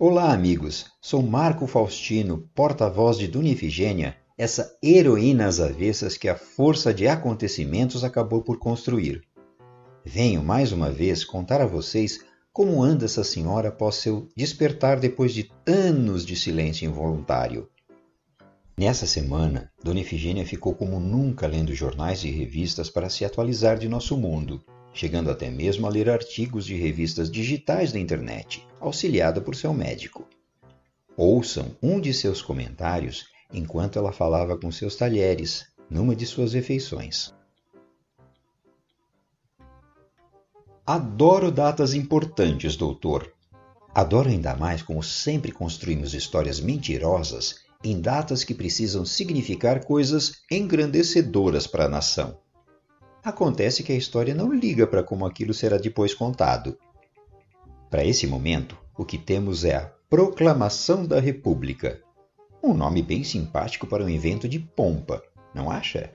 Olá, amigos. Sou Marco Faustino, porta-voz de Dona Ifigênia, essa heroína às avessas que a força de acontecimentos acabou por construir. Venho mais uma vez contar a vocês como anda essa senhora após seu despertar depois de anos de silêncio involuntário. Nessa semana, Dona Ifigênia ficou como nunca lendo jornais e revistas para se atualizar de nosso mundo chegando até mesmo a ler artigos de revistas digitais da internet, auxiliada por seu médico. Ouçam um de seus comentários enquanto ela falava com seus talheres, numa de suas refeições. Adoro datas importantes, doutor. Adoro ainda mais como sempre construímos histórias mentirosas em datas que precisam significar coisas engrandecedoras para a nação. Acontece que a história não liga para como aquilo será depois contado. Para esse momento, o que temos é a Proclamação da República. Um nome bem simpático para um evento de pompa, não acha?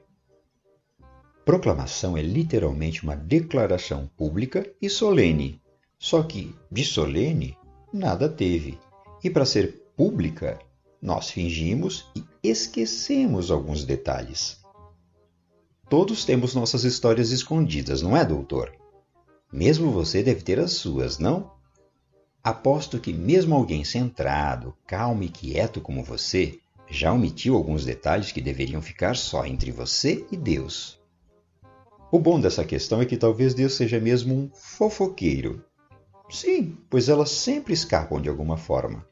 Proclamação é literalmente uma declaração pública e solene. Só que de solene nada teve. E para ser pública, nós fingimos e esquecemos alguns detalhes. Todos temos nossas histórias escondidas, não é, doutor? Mesmo você deve ter as suas, não? Aposto que mesmo alguém centrado, calmo e quieto como você já omitiu alguns detalhes que deveriam ficar só entre você e Deus. O bom dessa questão é que talvez Deus seja mesmo um fofoqueiro. Sim, pois elas sempre escapam de alguma forma.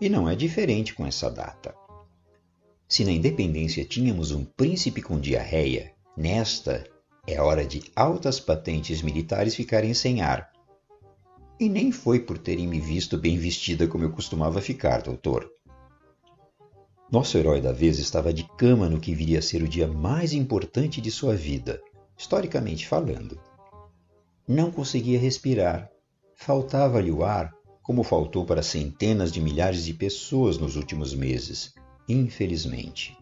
E não é diferente com essa data. Se na independência tínhamos um príncipe com diarreia Nesta, é hora de altas patentes militares ficarem sem ar. E nem foi por terem me visto bem vestida como eu costumava ficar, doutor. Nosso herói da vez estava de cama no que viria a ser o dia mais importante de sua vida, historicamente falando. Não conseguia respirar. Faltava-lhe o ar, como faltou para centenas de milhares de pessoas nos últimos meses, infelizmente.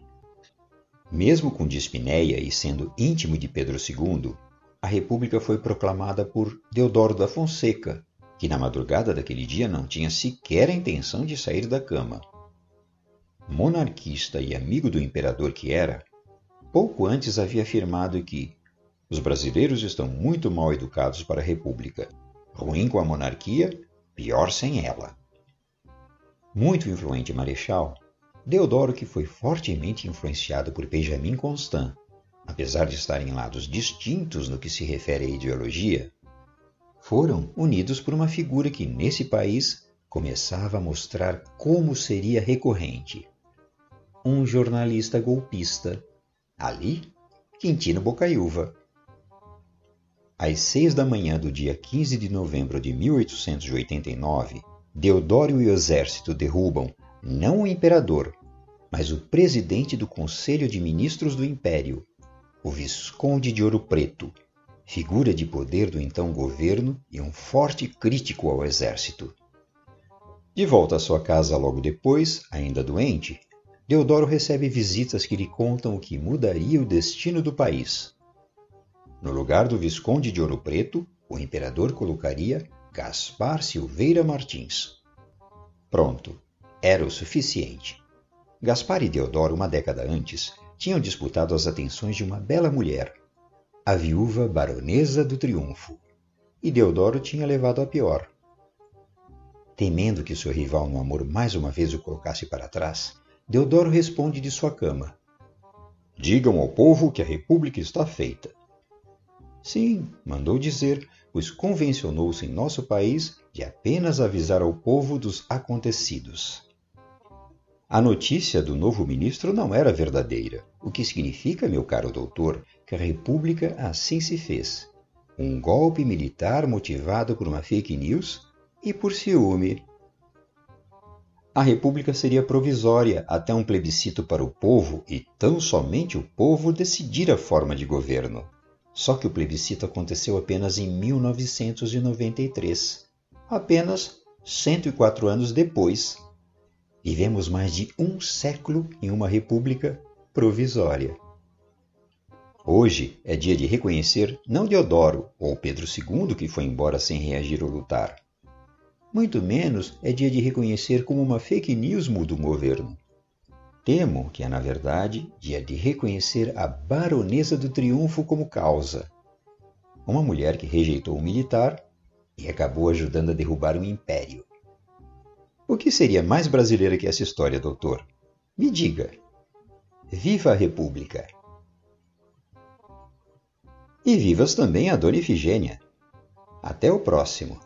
Mesmo com dispneia e sendo íntimo de Pedro II, a República foi proclamada por Deodoro da Fonseca, que na madrugada daquele dia não tinha sequer a intenção de sair da cama. Monarquista e amigo do imperador que era, pouco antes havia afirmado que os brasileiros estão muito mal educados para a República. Ruim com a monarquia, pior sem ela. Muito influente marechal, Deodoro, que foi fortemente influenciado por Benjamin Constant, apesar de estarem em lados distintos no que se refere à ideologia, foram unidos por uma figura que, nesse país, começava a mostrar como seria recorrente. Um jornalista golpista. Ali, Quintino Bocaiúva. Às seis da manhã do dia 15 de novembro de 1889, Deodoro e o exército derrubam não o imperador, mas o presidente do Conselho de Ministros do Império, o Visconde de Ouro Preto, figura de poder do então governo e um forte crítico ao exército. De volta à sua casa logo depois, ainda doente, Deodoro recebe visitas que lhe contam o que mudaria o destino do país. No lugar do Visconde de Ouro Preto, o imperador colocaria Gaspar Silveira Martins. Pronto, era o suficiente. Gaspar e Deodoro, uma década antes, tinham disputado as atenções de uma bela mulher, a viúva baronesa do Triunfo, e Deodoro tinha levado a pior. Temendo que seu rival no amor mais uma vez o colocasse para trás, Deodoro responde de sua cama: Digam ao povo que a república está feita. Sim, mandou dizer, pois convencionou-se em nosso país de apenas avisar ao povo dos acontecidos. A notícia do novo ministro não era verdadeira, o que significa, meu caro doutor, que a República assim se fez. Um golpe militar motivado por uma fake news e por ciúme. A República seria provisória até um plebiscito para o povo e tão somente o povo decidir a forma de governo. Só que o plebiscito aconteceu apenas em 1993, apenas 104 anos depois Vivemos mais de um século em uma república provisória. Hoje é dia de reconhecer não Deodoro ou Pedro II, que foi embora sem reagir ou lutar, Muito menos é dia de reconhecer como uma fake news muda um governo. Temo que é, na verdade, dia de reconhecer a baronesa do triunfo como causa. Uma mulher que rejeitou um militar e acabou ajudando a derrubar um império. O que seria mais brasileira que essa história, doutor? Me diga. Viva a República! E vivas também a Dona Ifigênia. Até o próximo.